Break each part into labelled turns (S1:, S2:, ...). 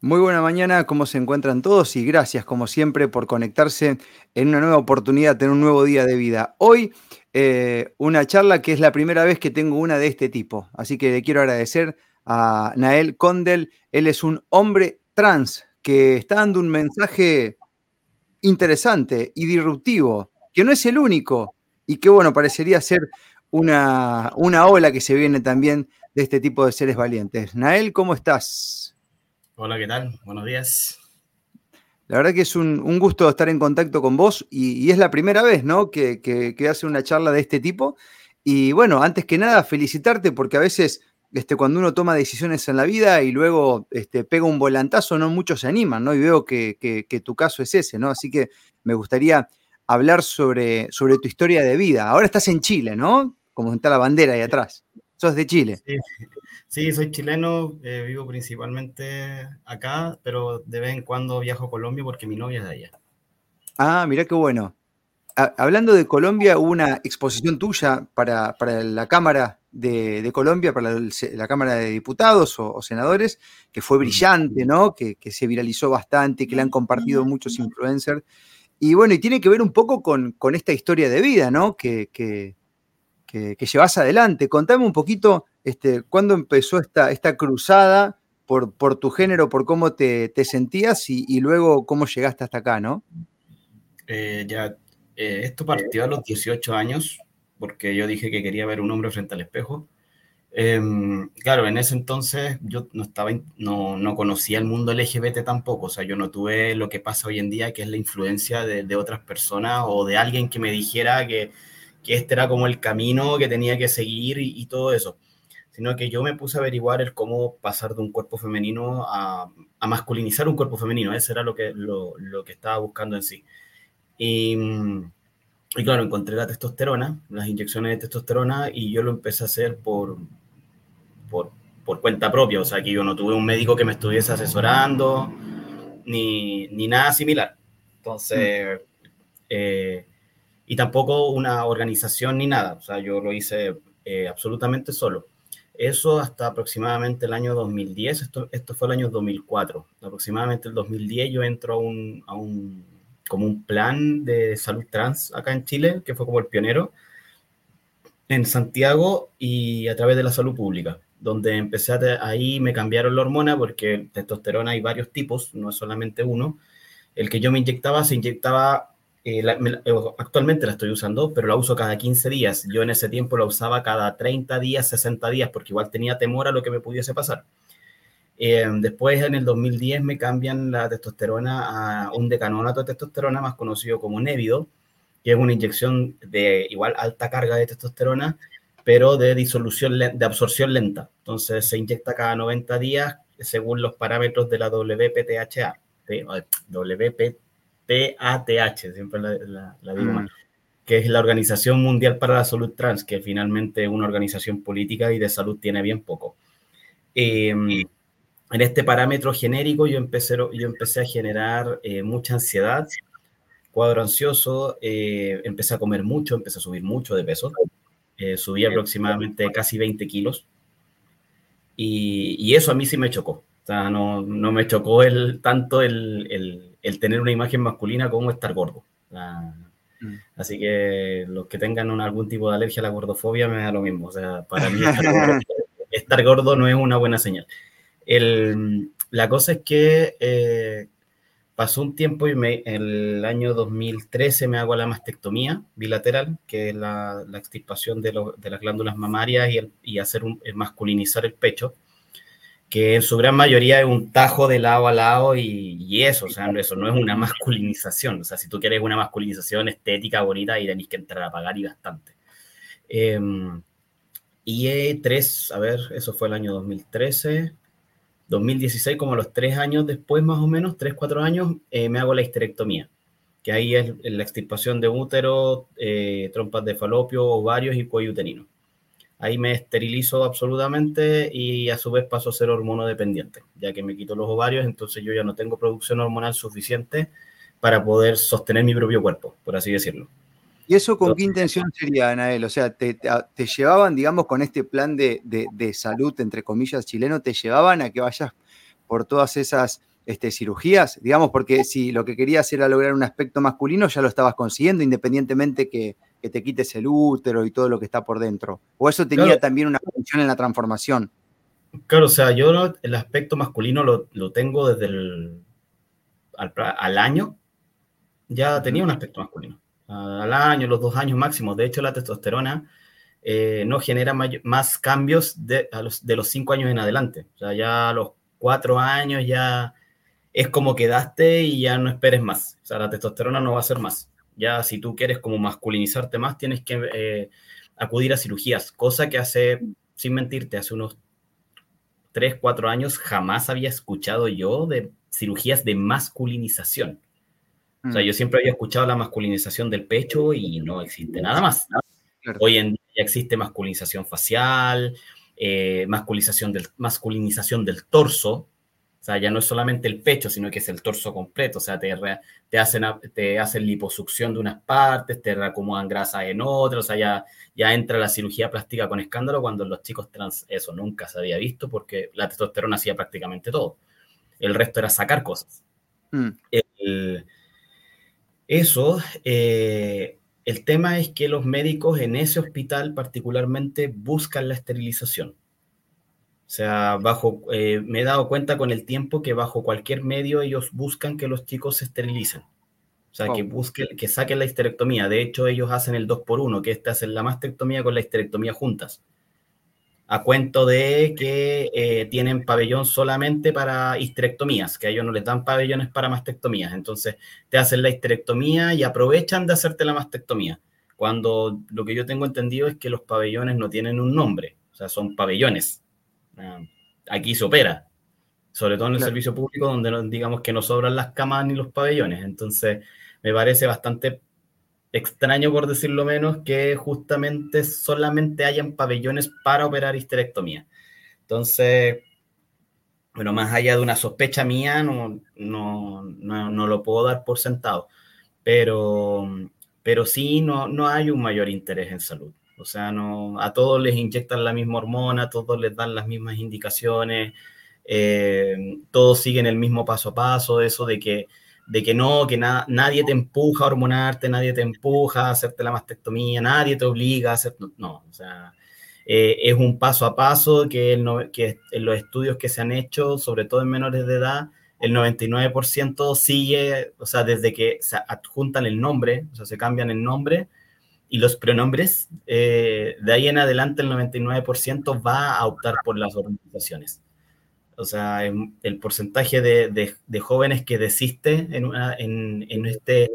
S1: Muy buena mañana, ¿cómo se encuentran todos? Y gracias, como siempre, por conectarse en una nueva oportunidad, en un nuevo día de vida. Hoy, eh, una charla que es la primera vez que tengo una de este tipo. Así que le quiero agradecer a Nael Condel. Él es un hombre trans que está dando un mensaje interesante y disruptivo, que no es el único y que, bueno, parecería ser una, una ola que se viene también de este tipo de seres valientes. Nael, ¿cómo estás?
S2: Hola, ¿qué tal? Buenos días.
S1: La verdad que es un, gusto estar en contacto con vos y, es la primera vez, ¿no? Que, que, hace una charla de este tipo. Y bueno, antes que nada, felicitarte porque a veces este, cuando uno toma decisiones en la vida y luego este, pega un volantazo, no muchos se animan, ¿no? Y veo que, que, tu caso es ese, ¿no? Así que me gustaría hablar sobre, sobre tu historia de vida. Ahora estás en Chile, ¿no? Como está la bandera ahí atrás. Sos de Chile.
S2: Sí, Sí, soy chileno, eh, vivo principalmente acá, pero de vez en cuando viajo a Colombia porque mi novia es de allá.
S1: Ah, mira qué bueno. hablando de Colombia, hubo una exposición tuya para, la Cámara de, Colombia, para la, Cámara de Diputados o, senadores, que fue brillante, ¿no? Que, se viralizó bastante, que le han compartido muchos influencers. Y bueno, y tiene que ver un poco con, esta historia de vida, ¿no? Que, que, llevas adelante. Contame un poquito este, ¿cuándo empezó esta, esta cruzada por, por, tu género, por cómo te, sentías y, luego cómo llegaste hasta acá, no?
S2: Eh, ya, eh, esto partió a los 18 años, porque yo dije que quería ver un hombre frente al espejo. Em, claro, en ese entonces yo no estaba, no, no, conocía el mundo LGBT tampoco, o sea, yo no tuve lo que pasa hoy en día, que es la influencia de, de otras personas o de alguien que me dijera que, que, este era como el camino que tenía que seguir y todo eso sino que yo me puse a averiguar el cómo pasar de un cuerpo femenino a, masculinizar un cuerpo femenino. Eso era lo que, lo, que estaba buscando en sí. Y, claro, encontré la testosterona, las inyecciones de testosterona, y yo lo empecé a hacer por, por, cuenta propia. O sea, que yo no tuve un médico que me estuviese asesorando, ni, nada similar. Entonces, eh, y tampoco una organización ni nada. O sea, yo lo hice eh, absolutamente solo. Eso hasta aproximadamente el año 2010, esto, esto fue el año 2004. Aproximadamente el 2010 yo entro a un, a un, como un plan de salud trans acá en Chile, que fue como el pionero, en Santiago y a través de la salud pública, donde empecé a, ahí me cambiaron la hormona porque testosterona hay varios tipos, no es solamente uno. El que yo me inyectaba se inyectaba eh, eh, actualmente la estoy usando, pero la uso cada 15 días. Yo en ese tiempo la usaba cada 30 días, 60 días, porque igual tenía temor a lo que me pudiese pasar. Eh, después, en el 2010, me cambian la testosterona a un decanonato de testosterona, más conocido como Nevido, que es una inyección de igual alta carga de testosterona, pero de disolución, de absorción lenta. Entonces, se inyecta cada 90 días según los parámetros de la WPTHA. WPTHA PATH, siempre la, digo mal, que es la Organización Mundial para la Salud Trans, que finalmente es una organización política y de salud tiene bien poco. Em, en este parámetro genérico yo empecé, yo empecé a generar eh, mucha ansiedad, cuadro ansioso, eh, empecé a comer mucho, empecé a subir mucho de peso, eh, subí aproximadamente casi 20 kilos y, y, eso a mí sí me chocó. O sea, no, no me chocó el, tanto el, el el tener una imagen masculina como estar gordo. Mm. Así que los que tengan algún tipo de alergia a la gordofobia me da lo mismo. O sea, para mí estar gordo, no es una buena señal. la cosa es que eh, pasó un tiempo y me, el año 2013 me hago la mastectomía bilateral, que es la, la extirpación de, las glándulas mamarias y, y hacer un, masculinizar el pecho que en su gran mayoría es un tajo de lado a lado y, eso, o sea, eso no es una masculinización, o sea, si tú quieres una masculinización estética, bonita, ahí tenés que entrar a pagar y bastante. Em, y E3, a ver, eso fue el año 2013, 2016, como los tres años después, más o menos, tres, cuatro años, eh, me hago la histerectomía, que ahí es la extirpación de útero, eh, trompas de falopio, ovarios y cuello uterino ahí me esterilizo absolutamente y a su vez paso a ser hormonodependiente, ya que me quito los ovarios, entonces yo ya no tengo producción hormonal suficiente para poder sostener mi propio cuerpo, por así decirlo.
S1: ¿Y eso con qué intención sería, Anael? O sea, te, llevaban, digamos, con este plan de, salud, entre comillas, chileno, te llevaban a que vayas por todas esas este, cirugías? Digamos, porque si lo que querías era lograr un aspecto masculino, ya lo estabas consiguiendo, independientemente que, te quites el útero y todo lo que está por dentro. ¿O eso tenía también una función en la transformación?
S2: Claro, o sea, yo el aspecto masculino lo, tengo desde el al, año, ya tenía un aspecto masculino. Al año, los dos años máximos. De hecho, la testosterona eh, no genera más cambios de, los, de los cinco años en adelante. O sea, ya a los cuatro años ya es como quedaste y ya no esperes más. O sea, la testosterona no va a ser más. Ya si tú quieres como masculinizarte más, tienes que eh, acudir a cirugías, cosa que hace, sin mentirte, hace unos tres, cuatro años jamás había escuchado yo de cirugías de masculinización. O sea, mm. yo siempre había escuchado la masculinización del pecho y no existe nada más. Hoy en día ya existe masculinización facial, eh, masculinización, del, masculinización del torso. O sea, ya no es solamente el pecho, sino que es el torso completo. O sea, te, te, hacen, te hacen liposucción de unas partes, te reacomodan grasa en otras. O sea, ya, ya entra la cirugía plástica con escándalo cuando los chicos trans eso nunca se había visto porque la testosterona hacía prácticamente todo. El resto era sacar cosas. Mm. eso eh, el tema es que los médicos en ese hospital particularmente buscan la esterilización. O sea, bajo, eh, me he dado cuenta con el tiempo que bajo cualquier medio ellos buscan que los chicos se esterilicen. O sea, que busquen, que saquen la histerectomía. De hecho, ellos hacen el 2 por 1 que este hacen la mastectomía con la histerectomía juntas a cuento de que eh, tienen pabellón solamente para histerectomías, que a ellos no les dan pabellones para mastectomías. Entonces te hacen la histerectomía y aprovechan de hacerte la mastectomía. Cuando lo que yo tengo entendido es que los pabellones no tienen un nombre, o sea, son pabellones. Ah, aquí se opera, sobre todo en el servicio público, donde digamos que no sobran las camas ni los pabellones. Entonces me parece bastante extraño, por decirlo menos, que justamente solamente hayan pabellones para operar histerectomía. Entonces, bueno, más allá de una sospecha mía, no, no, no, lo puedo dar por sentado, pero, pero sí no, no hay un mayor interés en salud. O sea, no, a todos les inyectan la misma hormona, a todos les dan las mismas indicaciones, eh, todos siguen el mismo paso a paso, eso de que de que no, que nadie te empuja a hormonarte, nadie te empuja a hacerte la mastectomía, nadie te obliga a hacer, no, o sea, eh, es un paso a paso que, que en los estudios que se han hecho, sobre todo en menores de edad, el 99% sigue, o sea, desde que se adjuntan el nombre, o sea, se cambian el nombre y los pronombres, eh, de ahí en adelante el 99% va a optar por las organizaciones. O sea, el porcentaje de, jóvenes que desiste en, este,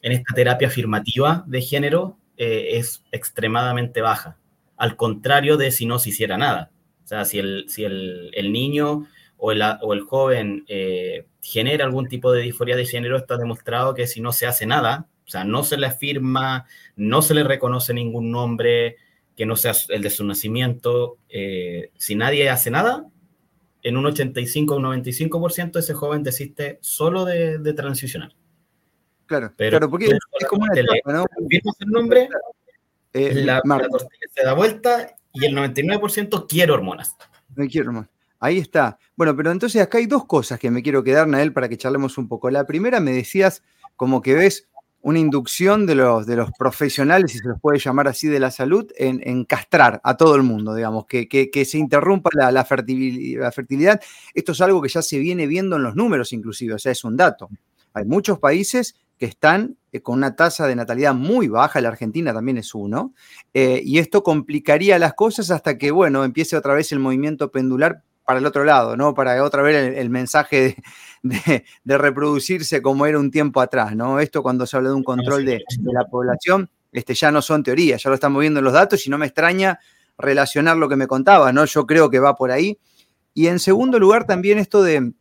S2: en esta terapia afirmativa de género eh, es extremadamente baja. Al contrario de si no se hiciera nada. O sea, si el, si el, niño o el, o el joven eh, genera algún tipo de disforia de género, está demostrado que si no se hace nada, o sea, no se le afirma, no se le reconoce ningún nombre que no sea el de su nacimiento, eh, si nadie hace nada, en un 85 o un 95% ese joven desiste solo de, transicionar.
S1: Claro, pero porque es como una etapa,
S2: ¿no? el nombre, eh, la, se da vuelta y el 99% quiere hormonas.
S1: No quiero hormonas. Ahí está. Bueno, pero entonces acá hay dos cosas que me quiero quedar, Nael, para que charlemos un poco. La primera me decías como que ves una inducción de los, de los profesionales, si se los puede llamar así, de la salud, en, castrar a todo el mundo, digamos, que, se interrumpa la, fertilidad, Esto es algo que ya se viene viendo en los números, inclusive, o sea, es un dato. Hay muchos países que están eh, con una tasa de natalidad muy baja, la Argentina también es uno, eh, y esto complicaría las cosas hasta que, bueno, empiece otra vez el movimiento pendular para el otro lado, ¿no? Para otra vez el, mensaje de, reproducirse como era un tiempo atrás, ¿no? Esto cuando se habla de un control de, la población, este, ya no son teorías, ya lo estamos viendo en los datos y no me extraña relacionar lo que me contaba, ¿no? Yo creo que va por ahí. Y en segundo lugar, también esto de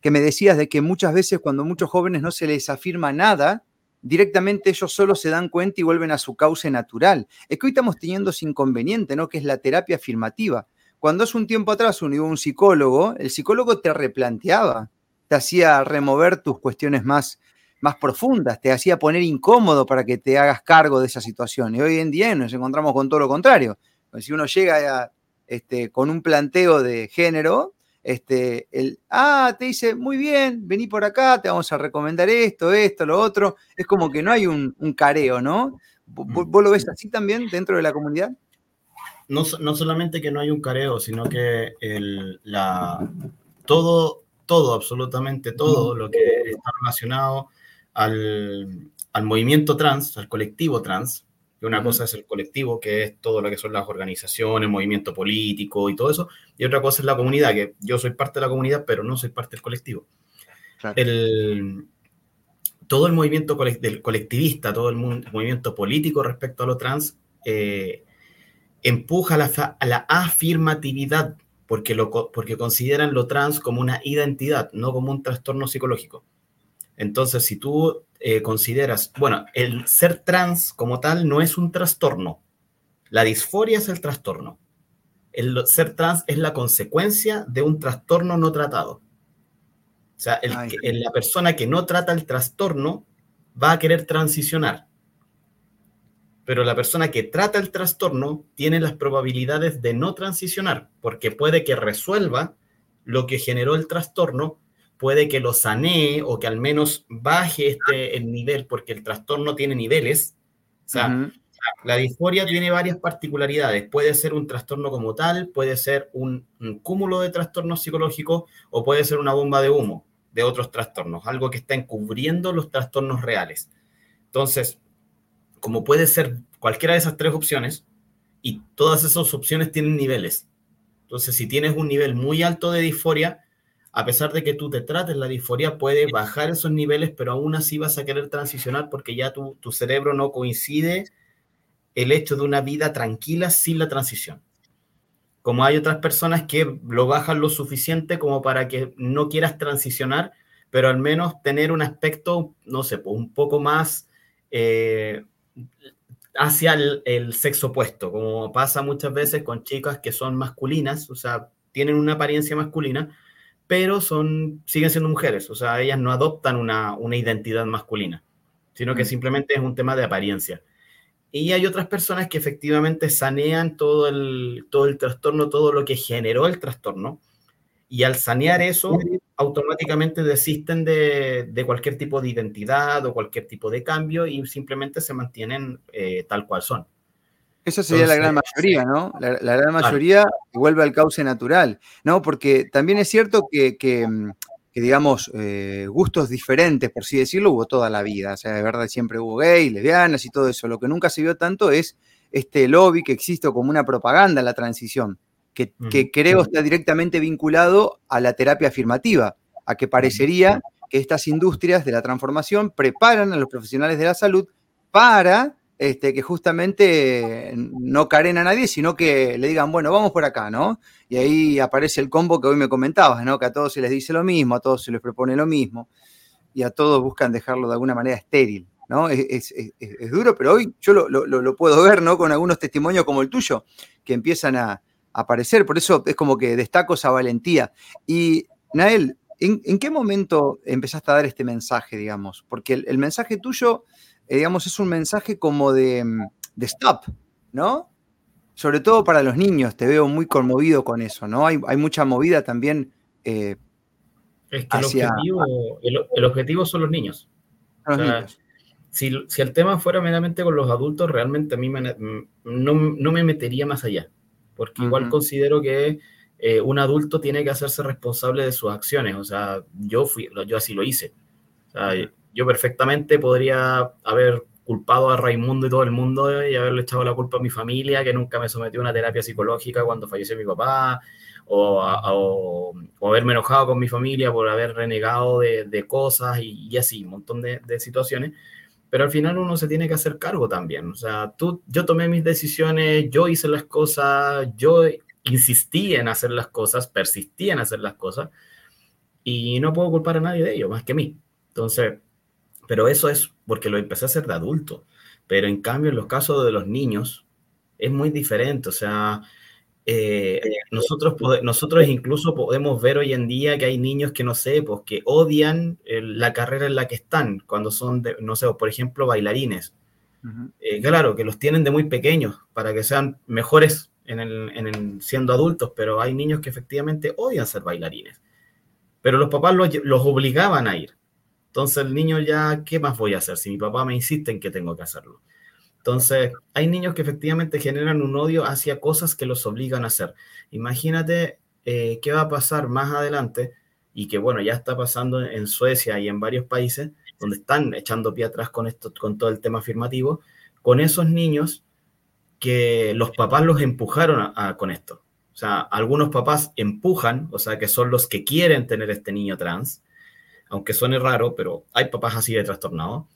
S1: que me decías de que muchas veces cuando muchos jóvenes no se les afirma nada, directamente ellos solo se dan cuenta y vuelven a su cauce natural. Es que hoy estamos teniendo ese inconveniente, ¿no? Que es la terapia afirmativa. Cuando hace un tiempo atrás uno iba a un psicólogo, el psicólogo te replanteaba, te hacía remover tus cuestiones más, más profundas, te hacía poner incómodo para que te hagas cargo de esa situación. Y hoy en día nos encontramos con todo lo contrario. Si uno llega este, con un planteo de género, este, el, ah, te dice, muy bien, vení por acá, te vamos a recomendar esto, esto, lo otro. Es como que no hay un, careo, ¿no? ¿Vos, lo ves así también dentro de la comunidad?
S2: No, no solamente que no hay un careo, sino que el, la, todo, todo, absolutamente todo lo que está relacionado al, al movimiento trans, al colectivo trans, que una cosa es el colectivo, que es todo lo que son las organizaciones, movimiento político y todo eso, y otra cosa es la comunidad, que yo soy parte de la comunidad, pero no soy parte del colectivo. El, todo el movimiento del colectivista, todo el movimiento político respecto a lo trans, eh, empuja la, a la afirmatividad, porque, lo, porque consideran lo trans como una identidad, no como un trastorno psicológico. Entonces, si tú eh, consideras, bueno, el ser trans como tal no es un trastorno. La disforia es el trastorno. El ser trans es la consecuencia de un trastorno no tratado. O sea, la persona que no trata el trastorno va a querer transicionar. Pero la persona que trata el trastorno tiene las probabilidades de no transicionar, porque puede que resuelva lo que generó el trastorno puede que lo sanee o que al menos baje este el nivel, porque el trastorno tiene niveles. O sea, la disforia tiene varias particularidades. Puede ser un trastorno como tal, puede ser un, cúmulo de trastornos psicológicos o puede ser una bomba de humo de otros trastornos, algo que está encubriendo los trastornos reales. Entonces, como puede ser cualquiera de esas tres opciones, y todas esas opciones tienen niveles. Entonces, si tienes un nivel muy alto de disforia, a pesar de que tú te trates la disforia, puede bajar esos niveles, pero aún así vas a querer transicionar porque ya tu, tu cerebro no coincide el hecho de una vida tranquila sin la transición. Como hay otras personas que lo bajan lo suficiente como para que no quieras transicionar, pero al menos tener un aspecto, no sé, pues, un poco más eh, hacia el, el, sexo opuesto, como pasa muchas veces con chicas que son masculinas, o sea, tienen una apariencia masculina, pero son, siguen siendo mujeres, o sea, ellas no adoptan una, una identidad masculina, sino que mm. simplemente es un tema de apariencia. Y hay otras personas que efectivamente sanean todo el, todo el trastorno, todo lo que generó el trastorno, y al sanear eso, automáticamente desisten de, de cualquier tipo de identidad o cualquier tipo de cambio y simplemente se mantienen eh, tal cual son.
S1: Esa sería la gran mayoría, ¿no? La, gran mayoría vuelve al cauce natural, ¿no? Porque también es cierto que, mm, digamos, eh, gustos diferentes, por así decirlo, hubo toda la vida. O sea, de verdad siempre hubo gay, lesbianas y todo eso. Lo que nunca se vio tanto es este lobby que existe como una propaganda en la transición, que, creo está directamente vinculado a la terapia afirmativa, a que parecería que estas industrias de la transformación preparan a los profesionales de la salud para este, que justamente no caren a nadie, sino que le digan, bueno, vamos por acá, ¿no? Y ahí aparece el combo que hoy me comentabas, ¿no? Que a todos se les dice lo mismo, a todos se les propone lo mismo, y a todos buscan dejarlo de alguna manera estéril, ¿no? Es, duro, pero hoy yo lo, puedo ver, ¿no? Con algunos testimonios como el tuyo, que empiezan a, aparecer, por eso es como que destaco esa valentía. Y, Nael, ¿en, qué momento empezaste a dar este mensaje, digamos? Porque el mensaje tuyo eh, digamos, es un mensaje como de, mm, de, stop, ¿no? Sobre todo para los niños, te veo muy conmovido con eso, ¿no? Hay, hay mucha movida también.
S2: Eh, es que el, objetivo, el, objetivo, son los niños. Si, si, el tema fuera meramente con los adultos, realmente a mí mm, no, no, me metería más allá, porque igual considero que eh, un adulto tiene que hacerse responsable de sus acciones, o sea, yo, fui, yo así lo hice. O sea, yo perfectamente podría haber culpado a Raimundo y todo el mundo y haberle echado la culpa a mi familia, que nunca me sometió a una terapia psicológica cuando falleció mi papá, o, haberme enojado con mi familia por haber renegado de, cosas y, así, un montón de, situaciones. Pero al final uno se tiene que hacer cargo también. O sea, tú, yo tomé mis decisiones, yo hice las cosas, yo insistí en hacer las cosas, persistí en hacer las cosas, y no puedo culpar a nadie de ello, más que a mí. Entonces, pero eso es porque lo empecé a hacer de adulto. Pero en cambio, en los casos de los niños, es muy diferente. O sea, eh, nosotros, nosotros incluso podemos ver hoy en día que hay niños que, no sé, pues que odian la carrera en la que están, cuando son, no sé, por ejemplo, bailarines. Eh, claro, que los tienen de muy pequeños para que sean mejores en el, siendo adultos, pero hay niños que efectivamente odian ser bailarines. Pero los papás los, los, obligaban a ir. Entonces el niño ya, ¿qué más voy a hacer si mi papá me insiste en que tengo que hacerlo? Entonces, hay niños que efectivamente generan un odio hacia cosas que los obligan a hacer. Imagínate eh, qué va a pasar más adelante y que bueno, ya está pasando en Suecia y en varios países donde están echando pie atrás con esto, con todo el tema afirmativo, con esos niños que los papás los empujaron con esto. O sea, algunos papás empujan, o sea, que son los que quieren tener este niño trans, aunque suene raro, pero hay papás así de trastornados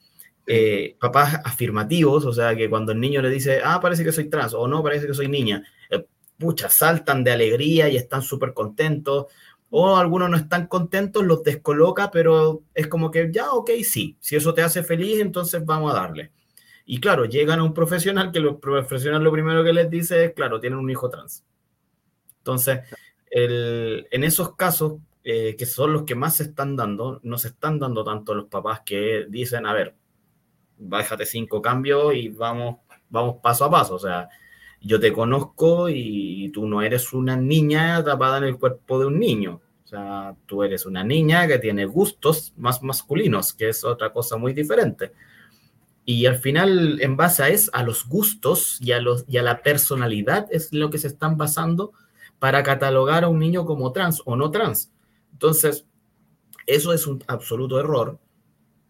S2: eh, papás afirmativos, o sea, que cuando el niño le dice, ah, parece que soy trans, o no, parece que soy niña, eh, pucha, saltan de alegría y están súper contentos, o algunos no están contentos, los descoloca, pero es como que ya, ok, sí, si eso te hace feliz, entonces vamos a darle. Y claro, llegan a un profesional que los profesional lo primero que les dice es, claro, tienen un hijo trans. Entonces, en esos casos, eh, que son los que más se están dando, no se están dando tanto los papás que dicen, a ver, bájate cinco cambios y vamos, vamos paso a paso. O sea, yo te conozco y tú no eres una niña atrapada en el cuerpo de un niño. O sea, tú eres una niña que tiene gustos más masculinos, que es otra cosa muy diferente. Y al final, en base a, es, a los gustos y a, los, y a la personalidad es lo que se están basando para catalogar a un niño como trans o no trans. Entonces, eso es un absoluto error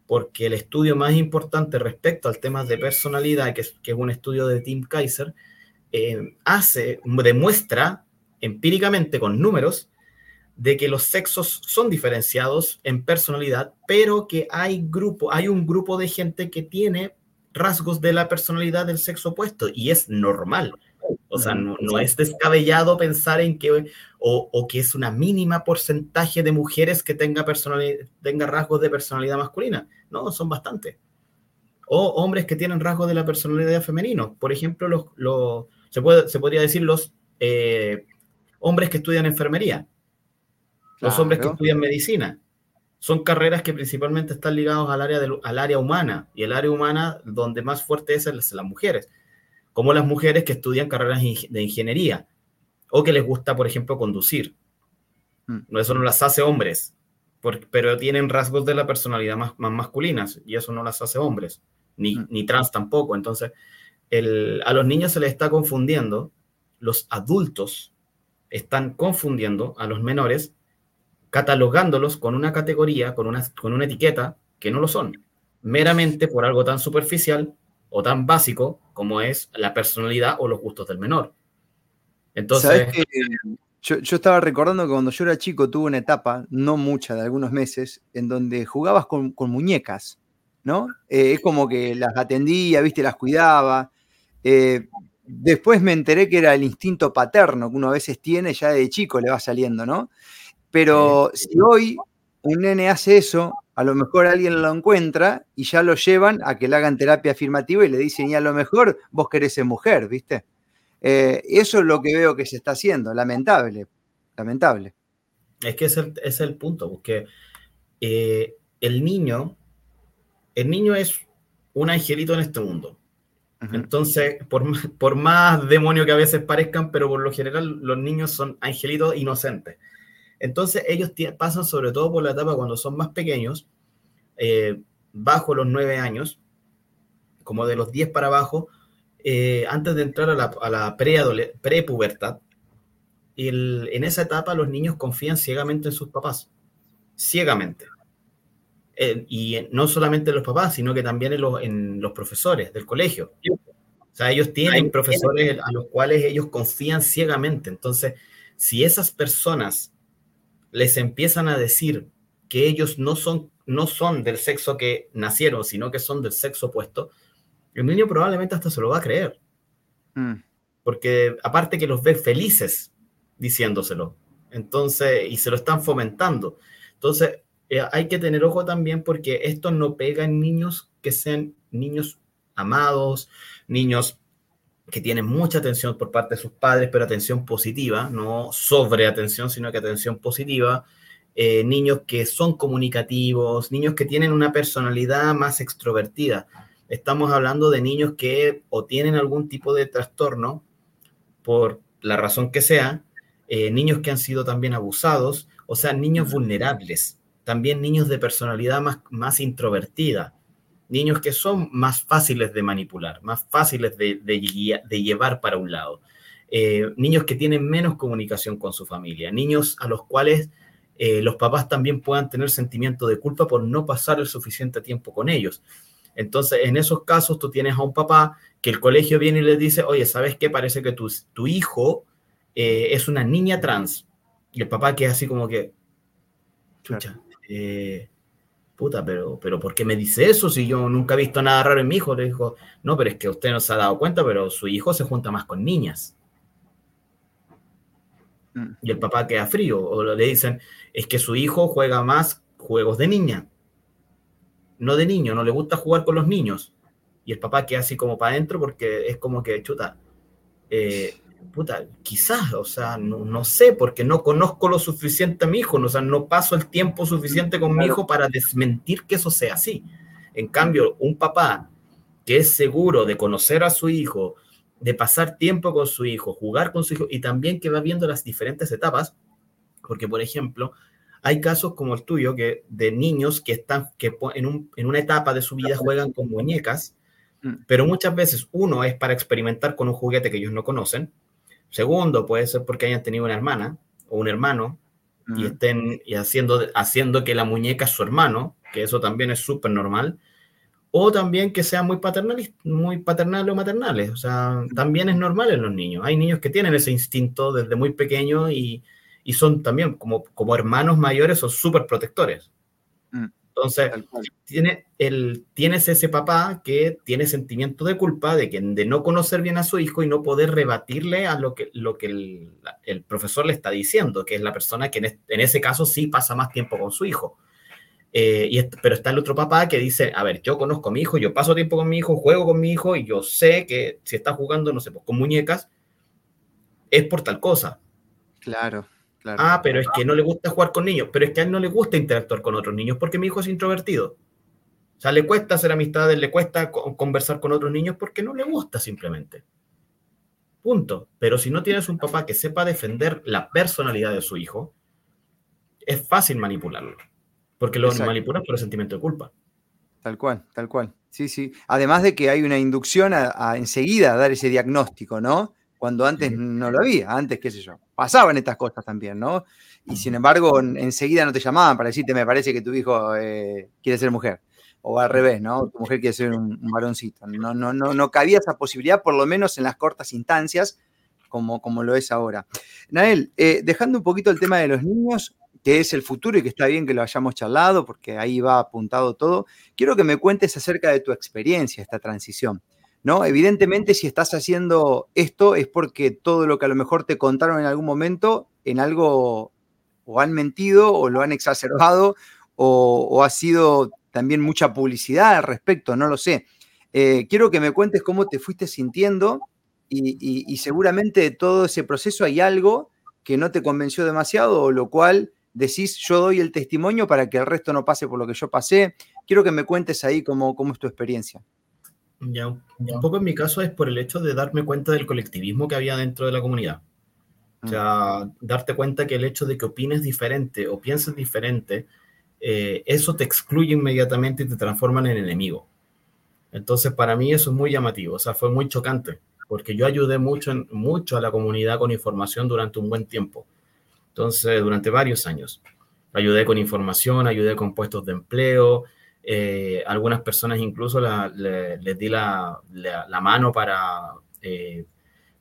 S2: porque el estudio más importante respecto al tema de personalidad, que es, un estudio de Tim Kaiser, eh, hace, demuestra empíricamente con números de que los sexos son diferenciados en personalidad, pero que hay, grupo, hay un grupo de gente que tiene rasgos de la personalidad del sexo opuesto y es normal. O sea, no, es descabellado pensar en que, o, que es una mínima porcentaje de mujeres que tenga, tenga rasgos de personalidad masculina. No, son bastantes. O hombres que tienen rasgos de la personalidad femenino. Por ejemplo, los, se, puede, se podría decir los eh, hombres que estudian enfermería. Los hombres que estudian medicina. Son carreras que principalmente están ligadas al área, al área humana. Y el área humana donde más fuerte es, es las mujeres como las mujeres que estudian carreras de ingeniería o que les gusta, por ejemplo, conducir. Mm. Eso no las hace hombres, pero tienen rasgos de la personalidad más, masculinas y eso no las hace hombres, ni, mm. ni trans tampoco. Entonces, a los niños se les está confundiendo, los adultos están confundiendo a los menores, catalogándolos con una categoría, con una, con una etiqueta que no lo son, meramente por algo tan superficial o tan básico como es la personalidad o los gustos del menor.
S1: Entonces... Yo, estaba recordando que cuando yo era chico tuve una etapa, no mucha, de algunos meses, en donde jugabas con, muñecas, ¿no? Eh, es como que las atendía, viste, las cuidaba. Eh, después me enteré que era el instinto paterno que uno a veces tiene, ya de chico le va saliendo, ¿no? Pero si hoy un nene hace eso, a lo mejor alguien lo encuentra y ya lo llevan a que le hagan terapia afirmativa y le dicen, y a lo mejor vos querés ser mujer, ¿viste? Eh, eso es lo que veo que se está haciendo, lamentable, lamentable.
S2: Es que es el, es el punto, porque eh, el niño, el niño es un angelito en este mundo. Entonces, por, por más demonio que a veces parezcan, pero por lo general los niños son angelitos inocentes. Entonces ellos pasan sobre todo por la etapa cuando son más pequeños, eh, bajo los nueve años, como de los 10 para abajo, eh, antes de entrar a la, a la pre-pubertad. en esa etapa los niños confían ciegamente en sus papás, ciegamente. Eh, y no solamente en los papás, sino que también en los, en los profesores del colegio. O sea, ellos tienen profesores a los cuales ellos confían ciegamente. Entonces, si esas personas les empiezan a decir que ellos no son, no son del sexo que nacieron, sino que son del sexo opuesto, el niño probablemente hasta se lo va a creer. Mm. Porque aparte que los ve felices diciéndoselo. Entonces, y se lo están fomentando. Entonces, eh, hay que tener ojo también porque esto no pega en niños que sean niños amados, niños que tienen mucha atención por parte de sus padres, pero atención positiva, no sobre atención, sino que atención positiva. Eh, niños que son comunicativos, niños que tienen una personalidad más extrovertida. Estamos hablando de niños que o tienen algún tipo de trastorno por la razón que sea, eh, niños que han sido también abusados, o sea, niños vulnerables, también niños de personalidad más, más introvertida, niños que son más fáciles de manipular, más fáciles de, de, llevar para un lado, eh, niños que tienen menos comunicación con su familia, niños a los cuales eh, los papás también puedan tener sentimiento de culpa por no pasar el suficiente tiempo con ellos. Entonces, en esos casos, tú tienes a un papá que el colegio viene y le dice, oye, ¿sabes qué? Parece que tu, tu hijo eh, es una niña trans. Y el papá queda así como que, chucha, eh, puta, pero, pero ¿por qué me dice eso si yo nunca he visto nada raro en mi hijo? Le dijo, no, pero es que usted no se ha dado cuenta, pero su hijo se junta más con niñas. Mm. Y el papá queda frío, o le dicen, es que su hijo juega más juegos de niña, no de niño, no le gusta jugar con los niños. Y el papá queda así como para adentro porque es como que, chuta, eh, puta, quizás, o sea, no, sé, porque no conozco lo suficiente a mi hijo, o sea, no paso el tiempo suficiente con mi hijo para desmentir que eso sea así. En cambio, un papá que es seguro de conocer a su hijo, de pasar tiempo con su hijo, jugar con su hijo y también que va viendo las diferentes etapas, porque por ejemplo, hay casos como el tuyo que de niños que están que en, en una etapa de su vida juegan con muñecas, mm. pero muchas veces uno es para experimentar con un juguete que ellos no conocen, segundo puede ser porque hayan tenido una hermana o un hermano y estén y haciendo, haciendo que la muñeca es su hermano, que eso también es súper normal, o también que sean muy paternales, muy paternales o maternales. O sea, también es normal en los niños. Hay niños que tienen ese instinto desde muy pequeño y, y son también como, como hermanos mayores, son súper protectores. Entonces, tiene el, tienes ese papá que tiene sentimiento de culpa de, que, de no conocer bien a su hijo y no poder rebatirle a lo que, lo que el, el profesor le está diciendo, que es la persona que en, en, ese caso sí pasa más tiempo con su hijo. Eh, y, pero está el otro papá que dice, a ver, yo conozco a mi hijo, yo paso tiempo con mi hijo, juego con mi hijo y yo sé que si está jugando, no sé, pues, con muñecas, es por tal cosa.
S1: Claro, claro.
S2: Ah, pero es que no le gusta jugar con niños, pero es que a él no le gusta interactuar con otros niños porque mi hijo es introvertido. O sea, le cuesta hacer amistades, le cuesta conversar con otros niños porque no le gusta simplemente. Punto. Pero si no tienes un papá que sepa defender la personalidad de su hijo, es fácil manipularlo. Porque lo manipulan por el sentimiento de culpa.
S1: Tal cual, tal cual. Sí, sí. Además de que hay una inducción a, enseguida dar ese diagnóstico, ¿no? Cuando antes no lo había, antes, qué sé yo, pasaban estas cosas también, ¿no? Y sin embargo, enseguida no te llamaban para decirte, me parece que tu hijo eh, quiere ser mujer. O al revés, ¿no? Tu mujer quiere ser un, varoncito. No, no, no, no cabía esa posibilidad, por lo menos en las cortas instancias, como, como lo es ahora. Nael, eh, dejando un poquito el tema de los niños, que es el futuro y que está bien que lo hayamos charlado porque ahí va apuntado todo, quiero que me cuentes acerca de tu experiencia, esta transición. ¿No? Evidentemente, si estás haciendo esto es porque todo lo que a lo mejor te contaron en algún momento, en algo o han mentido o lo han exacerbado o, ha sido también mucha publicidad al respecto, no lo sé. Eh, quiero que me cuentes cómo te fuiste sintiendo y, seguramente de todo ese proceso hay algo que no te convenció demasiado o lo cual decís, yo doy el testimonio para que el resto no pase por lo que yo pasé. Quiero que me cuentes ahí cómo, cómo es tu experiencia.
S2: Ya, un poco en mi caso es por el hecho de darme cuenta del colectivismo que había dentro de la comunidad. O sea, mm. darte cuenta que el hecho de que opines diferente o pienses diferente, eh, eso te excluye inmediatamente y te transforma en enemigo. Entonces, para mí eso es muy llamativo, o sea, fue muy chocante, porque yo ayudé mucho, mucho a la comunidad con información durante un buen tiempo. Entonces, durante varios años. Ayudé con información, ayudé con puestos de empleo. Eh, algunas personas incluso les di la, mano para eh,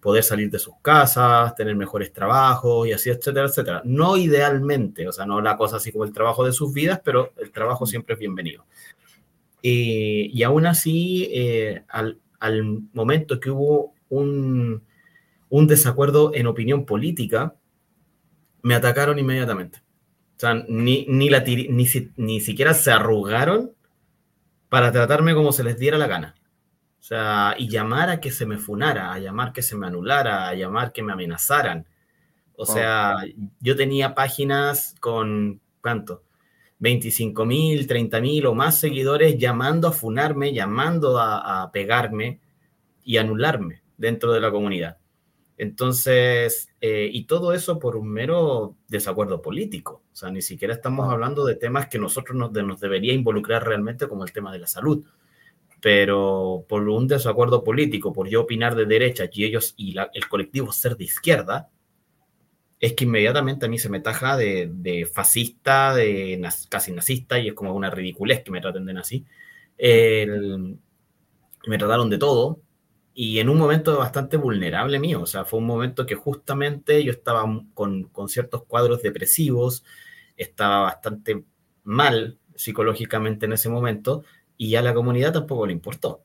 S2: poder salir de sus casas, tener mejores trabajos y así, etcétera, etcétera. No idealmente, o sea, no la cosa así como el trabajo de sus vidas, pero el trabajo siempre es bienvenido. y aún así, eh, al, momento que hubo un, un desacuerdo en opinión política, me atacaron inmediatamente. O sea, ni, ni, la ni, ni siquiera se arrugaron para tratarme como se les diera la gana. O sea, y llamar a que se me funara, a llamar que se me anulara, a llamar que me amenazaran. O sea, yo tenía páginas con, ¿cuánto? 25 mil, 30 mil o más seguidores llamando a funarme, llamando a, a pegarme y anularme dentro de la comunidad. Entonces, eh, y todo eso por un mero desacuerdo político. O sea, ni siquiera estamos hablando de temas que nosotros nos, nos debería involucrar realmente como el tema de la salud. Pero por un desacuerdo político, por yo opinar de derecha y ellos y el colectivo ser de izquierda, es que inmediatamente a mí se me taja de, fascista, de casi nazista, y es como una ridiculez que me traten de nazi. me trataron de todo, y en un momento bastante vulnerable mío, o sea, fue un momento que justamente yo estaba con, con ciertos cuadros depresivos, estaba bastante mal psicológicamente en ese momento, y a la comunidad tampoco le importó.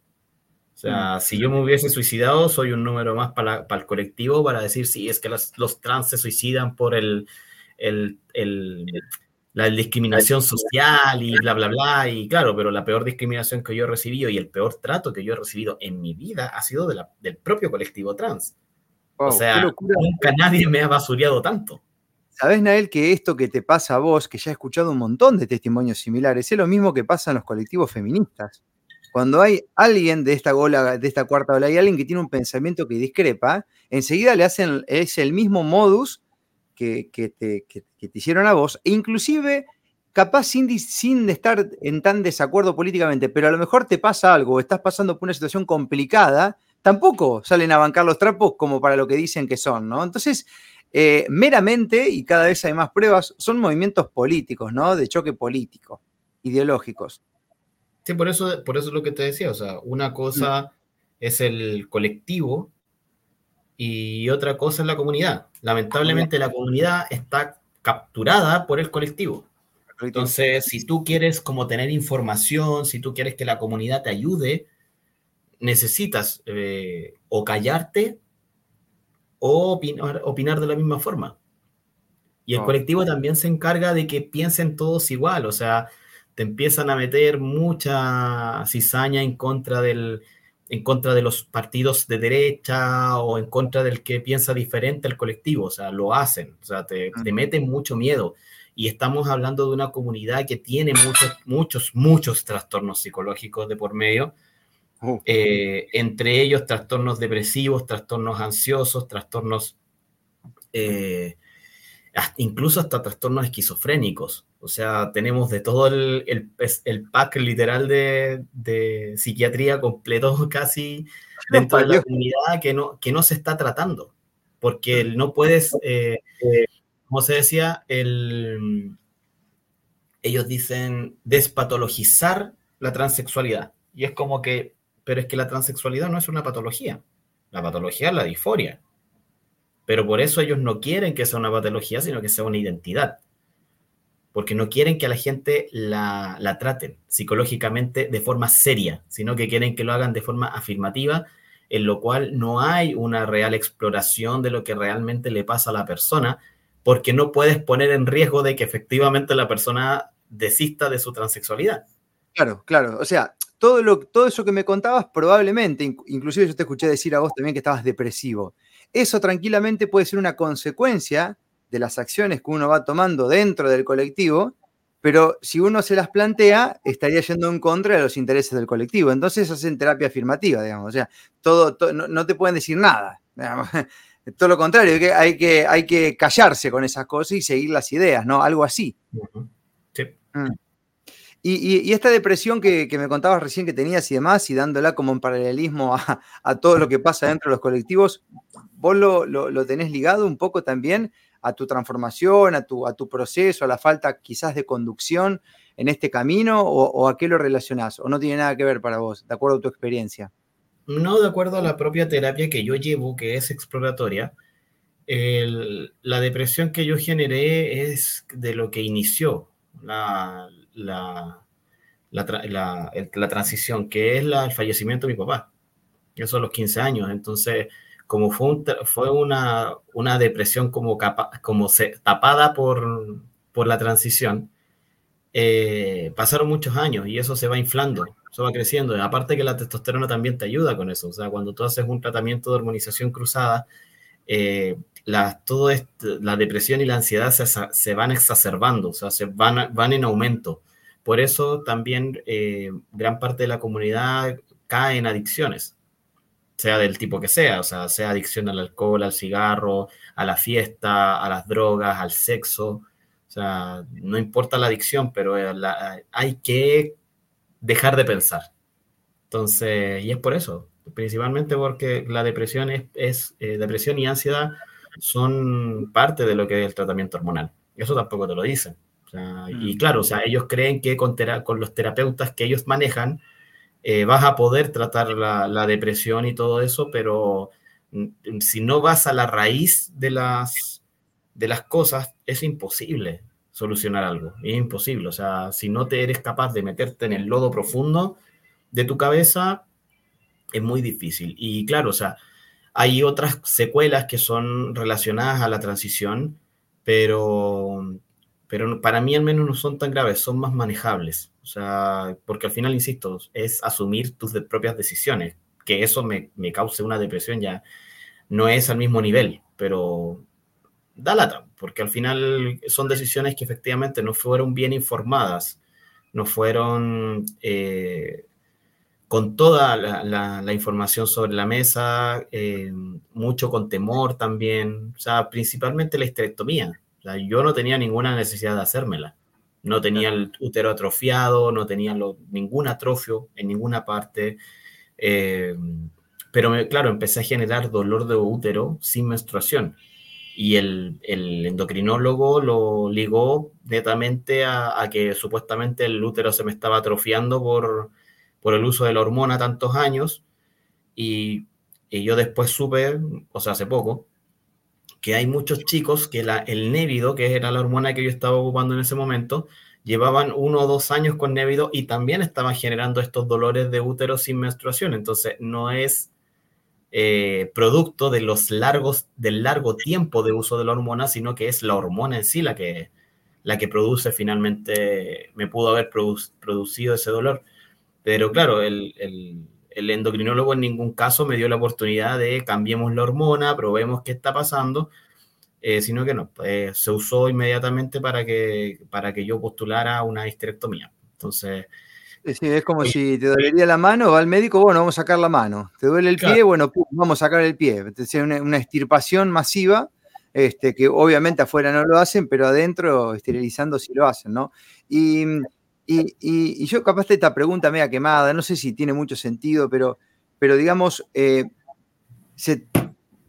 S2: O sea, mm. si yo me hubiese suicidado, soy un número más para, para el colectivo para decir, sí, es que los trans se suicidan por el, el, el, la discriminación social y bla, bla, bla. Y claro, pero la peor discriminación que yo he recibido y el peor trato que yo he recibido en mi vida ha sido de la, del propio colectivo trans. o sea, nunca nadie me ha basureado tanto.
S1: Sabes, Nael, que esto que te pasa a vos, que ya he escuchado un montón de testimonios similares, es lo mismo que pasa en los colectivos feministas. Cuando hay alguien de esta gola, de esta cuarta ola, hay alguien que tiene un pensamiento que discrepa, enseguida le hacen, es el mismo modus que, te, hicieron a vos, e inclusive capaz sin, sin estar en tan desacuerdo políticamente, pero a lo mejor te pasa algo, estás pasando por una situación complicada, tampoco salen a bancar los trapos como para lo que dicen que son, ¿no? Entonces, eh, meramente, y cada vez hay más pruebas, son movimientos políticos, ¿no? De choque político, ideológicos.
S2: Sí, por eso, por eso es lo que te decía, o sea, una cosa es el colectivo y otra cosa es la comunidad. Lamentablemente la comunidad está capturada por el colectivo. Entonces, si tú quieres como tener información, si tú quieres que la comunidad te ayude, necesitas eh, o callarte o opinar, de la misma forma. Y el colectivo también se encarga de que piensen todos igual, o sea, te empiezan a meter mucha cizaña en contra del, en contra de los partidos de derecha o en contra del que piensa diferente al colectivo, o sea, lo hacen, o sea, te, te meten mucho miedo. Y estamos hablando de una comunidad que tiene muchos, muchos, muchos trastornos psicológicos de por medio, eh, entre ellos trastornos depresivos, trastornos ansiosos, trastornos, eh, incluso hasta trastornos esquizofrénicos. O sea, tenemos de todo el, el, pack literal de, de, psiquiatría completo casi dentro de la comunidad que no, que no se está tratando. Porque no puedes, eh, como se decía, el, ellos dicen despatologizar la transexualidad. Y es como que, pero es que la transexualidad no es una patología. La patología es la disforia. Pero por eso ellos no quieren que sea una patología, sino que sea una identidad porque no quieren que a la gente la, la, traten psicológicamente de forma seria, sino que quieren que lo hagan de forma afirmativa, en lo cual no hay una real exploración de lo que realmente le pasa a la persona, porque no puedes poner en riesgo de que efectivamente la persona desista de su transexualidad.
S1: Claro, claro. O sea, todo, lo, todo eso que me contabas, probablemente, inclusive yo te escuché decir a vos también que estabas depresivo. Eso tranquilamente puede ser una consecuencia de las acciones que uno va tomando dentro del colectivo, pero si uno se las plantea, estaría yendo en contra de los intereses del colectivo. Entonces hacen terapia afirmativa, digamos. O sea, todo, no, te pueden decir nada. Todo lo contrario, hay que, hay que callarse con esas cosas y seguir las ideas, ¿no? Algo así. Sí. Mm. Y, esta depresión que, me contabas recién que tenías y demás, y dándola como en paralelismo a, todo lo que pasa dentro de los colectivos, ¿vos lo, tenés ligado un poco también a tu transformación, a tu, proceso, a la falta quizás de conducción en este camino o, a qué lo relacionás? ¿O no tiene nada que ver para vos, de acuerdo a tu experiencia?
S2: No, de acuerdo a la propia terapia que yo llevo, que es exploratoria, la depresión que yo generé es de lo que inició la, la, la, la transición, que es el fallecimiento de mi papá. Eso a los 15 años. Entonces, como fue, fue una, una, depresión como, como se, tapada por, por la transición, eh, pasaron muchos años y eso se va inflando, eso va creciendo. Aparte que la testosterona también te ayuda con eso. O sea, cuando tú haces un tratamiento de hormonización cruzada, eh, la, todo la depresión y la ansiedad se, se, van exacerbando, o sea, se van, van en aumento. Por eso también eh, gran parte de la comunidad cae en adicciones sea del tipo que sea, o sea, sea adicción al alcohol, al cigarro, a la fiesta, a las drogas, al sexo, o sea, no importa la adicción, pero eh, hay que dejar de pensar. Entonces, y es por eso, principalmente porque la depresión es, eh, depresión y ansiedad son parte de lo que es el tratamiento hormonal. Eso tampoco te lo dicen. y mm. claro, o sea, ellos creen que con, con los terapeutas que ellos manejan eh, vas a poder tratar la, depresión y todo eso, pero mm, si no vas a la raíz de las, de las cosas, es imposible solucionar algo. Es imposible. O sea, si no te eres capaz de meterte en el lodo profundo de tu cabeza, es muy difícil. Y claro, o sea, hay otras secuelas que son relacionadas a la transición, pero, pero para mí al menos no son tan graves, son más manejables. O sea, porque al final, insisto, es asumir tus propias decisiones. Que eso me, me cause una depresión ya no es al mismo nivel, pero da lata, porque al final son decisiones que efectivamente no fueron bien informadas, no fueron eh, con toda la, información sobre la mesa, eh, mucho con temor también, o sea, principalmente la histerectomía. O sea, yo no tenía ninguna necesidad de hacérmela. No tenía el útero atrofiado, no tenía ningún atrofio en ninguna parte. Eh, pero claro, empecé a generar dolor de útero sin menstruación. Y el, endocrinólogo lo ligó netamente a, a, que supuestamente el útero se me estaba atrofiando por, por el uso de la hormona tantos años y, yo después supe, o sea, hace poco, que hay muchos chicos que la, el Névido, que era la hormona que yo estaba ocupando en ese momento, llevaban uno o dos años con Névido y también estaban generando estos dolores de útero sin menstruación. Entonces, no es eh, producto de los largos, del largo tiempo de uso de la hormona, sino que es la hormona en sí la que, la que produce finalmente, me pudo haber producido ese dolor. Pero claro, el, endocrinólogo en ningún caso me dio la oportunidad de cambiemos la hormona, probemos qué está pasando, eh, sino que no, pues, se usó inmediatamente para que, para que yo postulara una histerectomía. Entonces...
S1: es como si te dolería la mano, va al médico, bueno, vamos a sacar la mano. Te duele el pie, bueno, vamos a sacar el pie. Es una, una extirpación masiva, este, que obviamente afuera no lo hacen, pero adentro, esterilizando, sí lo hacen, ¿no? Y y, yo capaz esta pregunta media quemada, no sé si tiene mucho sentido, pero, pero digamos, eh,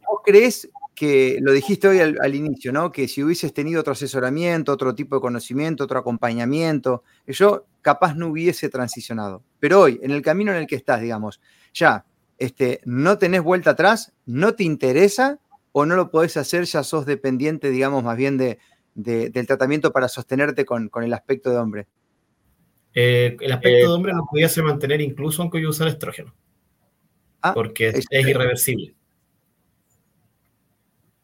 S1: ¿vos crees que, lo dijiste hoy al, inicio, ¿no? que si hubieses tenido otro asesoramiento, otro tipo de conocimiento, otro acompañamiento, yo capaz no hubiese transicionado. Pero hoy, en el camino en el que estás, digamos, ya este, no tenés vuelta atrás, no te interesa o no lo podés hacer, ya sos dependiente, digamos, más bien de, del tratamiento para sostenerte con el aspecto de hombre.
S2: Eh, el aspecto de hombre no pudiese mantener incluso aunque yo usara estrógeno. Ah, porque es, irreversible.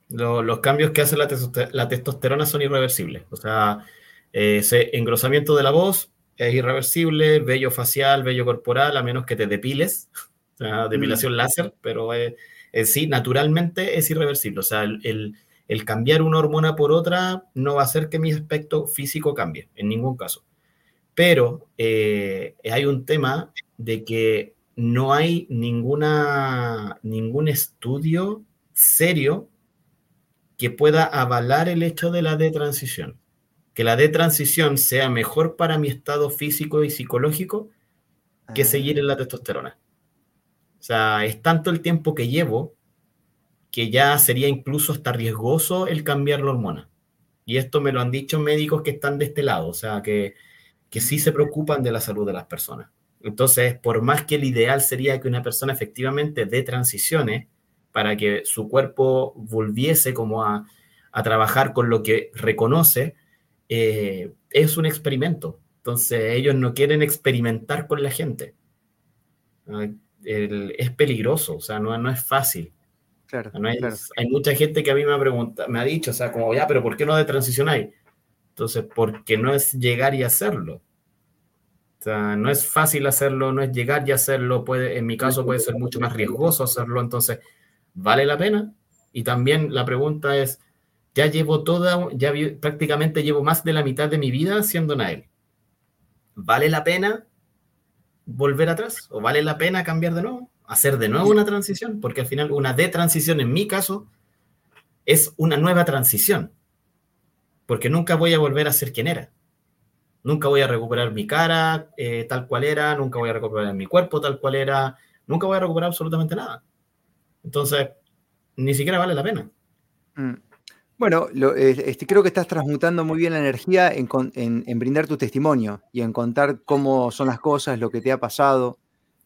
S2: los cambios que hace la, testosterona son irreversibles. O sea, ese engrosamiento de la voz es irreversible, vello facial, vello corporal, a menos que te depiles, o sea, depilación mm. láser, pero en sí, naturalmente es irreversible. O sea, el, el cambiar una hormona por otra no va a hacer que mi aspecto físico cambie, en ningún caso. Pero eh, hay un tema de que no hay ninguna, ningún estudio serio que pueda avalar el hecho de la detransición. Que la detransición sea mejor para mi estado físico y psicológico que ah. seguir en la testosterona. O sea, es tanto el tiempo que llevo que ya sería incluso hasta riesgoso el cambiar la hormona. Y esto me lo han dicho médicos que están de este lado, o sea, que que sí se preocupan de la salud de las personas. Entonces, por más que el ideal sería que una persona efectivamente dé transiciones para que su cuerpo volviese como a, trabajar con lo que reconoce, eh, es un experimento. Entonces, ellos no quieren experimentar con la gente. es peligroso, o sea, no, no es fácil. Claro, hay, mucha gente que a mí me ha preguntado, me ha dicho, o sea, como, ya, pero ¿por qué no de transicionáis? Entonces, porque no es llegar y hacerlo. No es fácil hacerlo, no es llegar y hacerlo. Puede, en mi caso puede ser mucho más riesgoso hacerlo. Entonces, ¿vale la pena? Y también la pregunta es, ya llevo toda, ya prácticamente llevo más de la mitad de mi vida siendo Nael. ¿Vale la pena volver atrás? ¿O vale la pena cambiar de nuevo? hacer de nuevo una transición, porque al final una detransición en mi caso es una nueva transición, porque nunca voy a volver a ser quien era. Nunca voy a recuperar mi cara eh, tal cual era, nunca voy a recuperar mi cuerpo tal cual era, nunca voy a recuperar absolutamente nada. Entonces, ni siquiera vale la pena.
S1: Mm. Bueno, eh, este, creo que estás transmutando muy bien la energía en, en, brindar tu testimonio y en contar cómo son las cosas, lo que te ha pasado,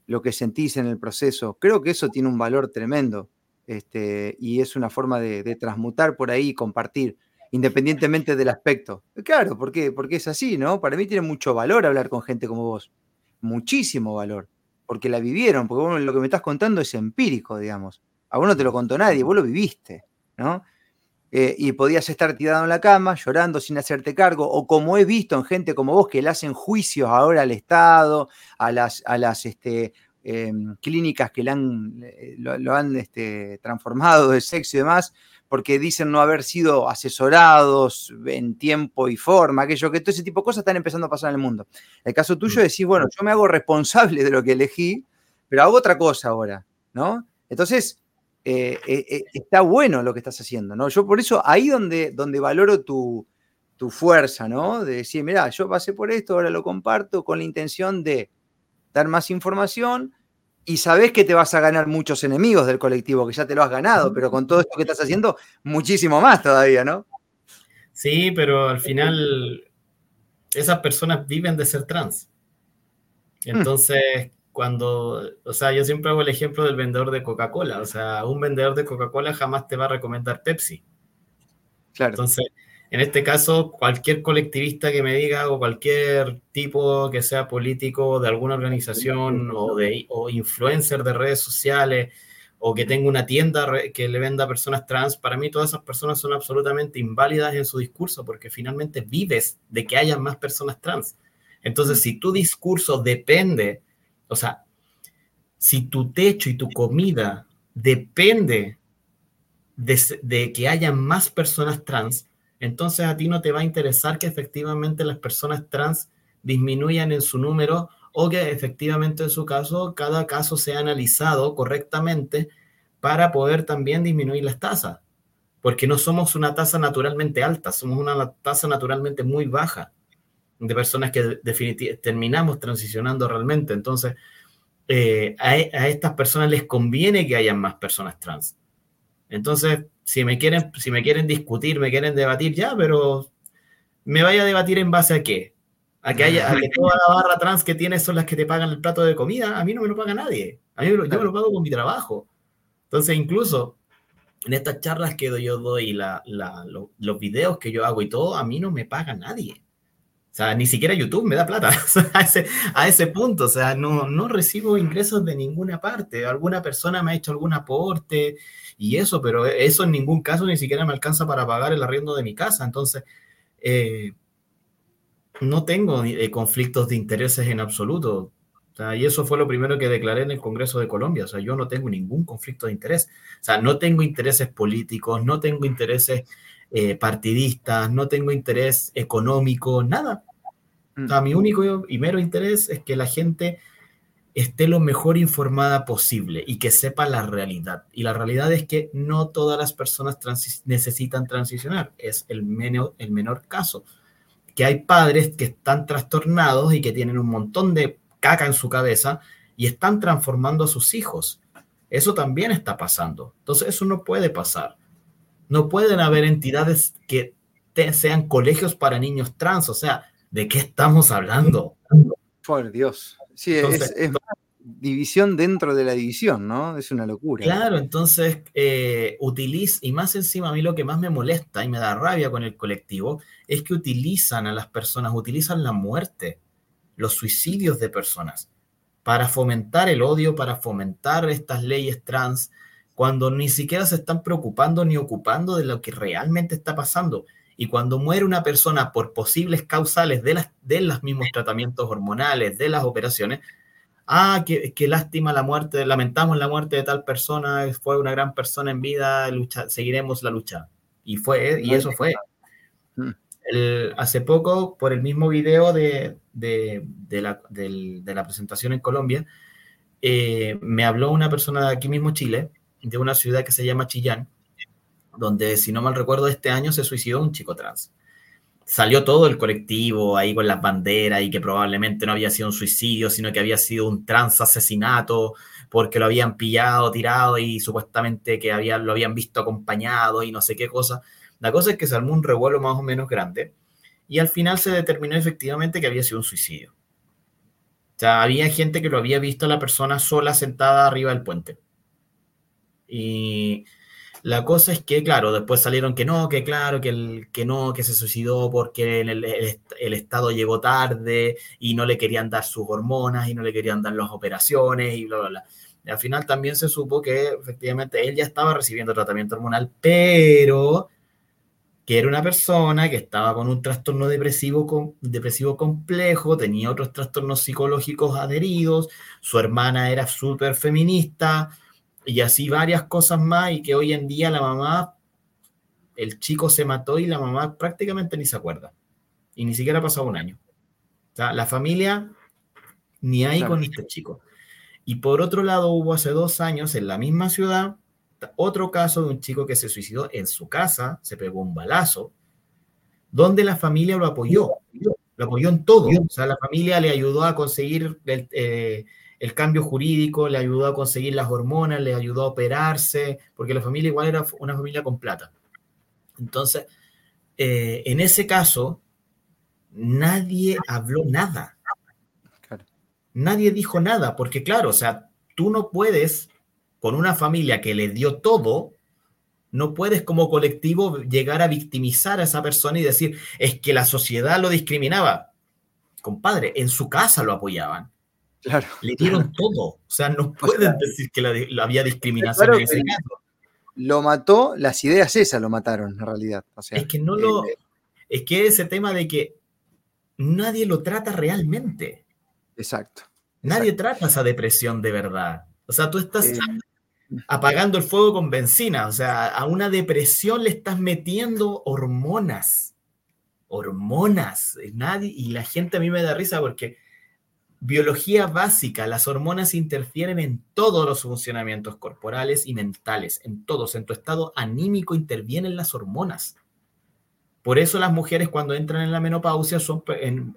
S1: lo que sentís en el proceso. Creo que eso tiene un valor tremendo este, y es una forma de, transmutar por ahí y compartir, independientemente del aspecto. Claro. Porque es así, ¿no? Para mí tiene mucho valor hablar con gente como vos, muchísimo valor, porque la vivieron, porque lo que me estás contando es empírico, digamos. A vos no te lo contó nadie, vos lo viviste, ¿no? Eh, y podías estar tirado en la cama llorando sin hacerte cargo, o como he visto en gente como vos que le hacen juicios ahora al Estado, a las, a las este, em, clínicas que le han, eh, lo, han este, transformado de sexo y demás, porque dicen no haber sido asesorados en tiempo y forma, aquello que todo ese tipo de cosas están empezando a pasar en el mundo. El caso tuyo mm. decís, bueno, yo me hago responsable de lo que elegí, pero hago otra cosa ahora, ¿no? Entonces, eh, eh, eh, está bueno lo que estás haciendo, ¿no? Yo por eso ahí donde, donde valoro tu, fuerza, ¿no? De decir, mira, yo pasé por esto, ahora lo comparto con la intención de dar más información y sabes que te vas a ganar muchos enemigos del colectivo, que ya te lo has ganado, pero con todo esto que estás haciendo, muchísimo más todavía, ¿no?
S2: Sí, pero al final esas personas viven de ser trans. Hmm. Entonces, cuando, o sea, yo siempre hago el ejemplo del vendedor de Coca-Cola, o sea, un vendedor de Coca-Cola jamás te va a recomendar Pepsi. Claro. Entonces, en este caso, cualquier colectivista que me diga o cualquier tipo que sea político de alguna organización o, de, o influencer de redes sociales o que tenga una tienda que le venda a personas trans, para mí todas esas personas son absolutamente inválidas en su discurso porque finalmente vives de que haya más personas trans. Entonces, si tu discurso depende o sea, si tu techo y tu comida depende de, que haya más personas trans, entonces a ti no te va a interesar que efectivamente las personas trans disminuyan en su número o que efectivamente en su caso cada caso sea analizado correctamente para poder también disminuir las tasas. Porque no somos una tasa naturalmente alta, somos una tasa naturalmente muy baja de personas que definitivamente terminamos transicionando realmente. Entonces, eh, a, estas personas les conviene que hayan más personas trans. Entonces, si me quieren, si me quieren discutir, me quieren debatir, ya, pero me vaya a debatir en base a qué? A que, haya, a que toda la barra trans que tienes son las que te pagan el plato de comida. A mí no me lo paga nadie. A mí yo me lo pago con mi trabajo. Entonces, incluso en estas charlas que yo doy, la, los videos que yo hago y todo, a mí no me paga nadie. O sea, ni siquiera YouTube me da plata a, ese, a, ese, punto. O sea, no, no recibo ingresos de ninguna parte. Alguna persona me ha hecho algún aporte y eso, pero eso en ningún caso ni siquiera me alcanza para pagar el arriendo de mi casa. Entonces, eh, no tengo eh, conflictos de intereses en absoluto. O sea, y eso fue lo primero que declaré en el Congreso de Colombia. O sea, yo no tengo ningún conflicto de interés. O sea, no tengo intereses políticos, no tengo intereses eh, partidistas, no tengo interés económico, nada. O sea, mi mm. único y mero interés es que la gente esté lo mejor informada posible y que sepa la realidad. Y la realidad es que no todas las personas necesitan transicionar, es el, menor, el menor caso. Que hay padres que están trastornados y que tienen un montón de caca en su cabeza y están transformando a sus hijos. Eso también está pasando. Entonces eso no puede pasar. No pueden haber entidades que sean colegios para niños trans. O sea, ¿de qué estamos hablando?
S1: Por Dios. Sí, es, división dentro de la división, ¿no? Es una locura.
S2: Claro, entonces eh, utiliza, y más encima a mí lo que más me molesta y me da rabia con el colectivo es que utilizan a las personas, utilizan la muerte, los suicidios de personas para fomentar el odio, para fomentar estas leyes trans, cuando ni siquiera se están preocupando ni ocupando de lo que realmente está pasando. Y cuando muere una persona por posibles causales de, las, de los mismos tratamientos hormonales, de las operaciones, ah, qué, lástima la muerte, lamentamos la muerte de tal persona, fue una gran persona en vida, lucha, seguiremos la lucha. Y, fue, y eso fue. Mm. hace poco, por el mismo video de, de, la, de la presentación en Colombia, eh, me habló una persona de aquí mismo, Chile, de una ciudad que se llama Chillán, donde, si no mal recuerdo, este año se suicidó un chico trans. Salió todo el colectivo ahí con las banderas y que probablemente no había sido un suicidio, sino que había sido un trans asesinato porque lo habían pillado, tirado y supuestamente que lo habían visto acompañado y no sé qué cosa. La cosa es que se armó un revuelo más o menos grande y al final se determinó efectivamente que había sido un suicidio. O sea, había gente que lo había visto a la persona sola sentada arriba del puente. Y la cosa es que, claro, después salieron que no, que claro, que, el, que no, que se suicidó porque el, Estado llegó tarde y no le querían dar sus hormonas y no le querían dar las operaciones y bla, bla, bla. Y al final también se supo que efectivamente él ya estaba recibiendo tratamiento hormonal, pero que era una persona que estaba con un trastorno depresivo, depresivo complejo, tenía otros trastornos psicológicos adheridos, su hermana era súper feminista y así varias cosas más y que hoy en día la mamá, el chico se mató y la mamá prácticamente ni se acuerda y ni siquiera ha pasado un año. O sea, la familia ni hay con este chico. Y por otro lado, hubo hace dos años en la misma ciudad otro caso de un chico que se suicidó en su casa, se pegó un balazo, donde la familia lo apoyó, lo apoyó en todo. O sea, la familia le ayudó a conseguir el, eh, el cambio jurídico, le ayudó a conseguir las hormonas, le ayudó a operarse, porque la familia igual era una familia con plata. Entonces, eh, en ese caso, nadie habló nada. Nadie dijo nada, porque claro, o sea, tú no puedes, con una familia que le dio todo, no puedes como colectivo llegar a victimizar a esa persona y decir, es que la sociedad lo discriminaba. Compadre, en su casa lo apoyaban. Claro. Le dieron todo. O sea, no pueden decir que la, había discriminación en ese caso.
S1: Lo mató, las ideas esas lo mataron, en realidad.
S2: es que no lo. Eh, es que ese tema de que nadie lo trata realmente.
S1: Exacto.
S2: Nadie trata esa depresión de verdad. O sea, tú estás eh, apagando el fuego con benzina. O sea, a una depresión le estás metiendo hormonas. Hormonas. Nadie, y la gente a mí me da risa porque biología básica, las hormonas interfieren en todos los funcionamientos corporales y mentales, en todos. En tu estado anímico intervienen las hormonas. Por eso las mujeres cuando entran en la menopausia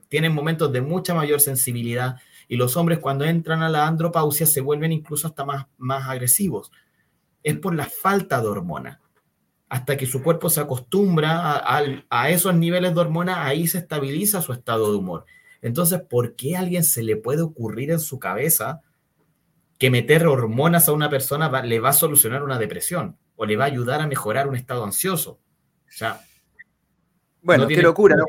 S2: tienen momentos de mucha mayor sensibilidad y los hombres cuando entran a la andropausia se vuelven incluso hasta más, más agresivos. Es por la falta de hormona. Hasta que su cuerpo se acostumbra a, a esos niveles de hormona, ahí se estabiliza su estado de humor. Entonces, ¿por qué a alguien se le puede ocurrir en su cabeza que meter hormonas a una persona le va a solucionar una depresión o le va a ayudar a mejorar un estado ansioso? O sea,
S1: bueno, qué locura, ¿no?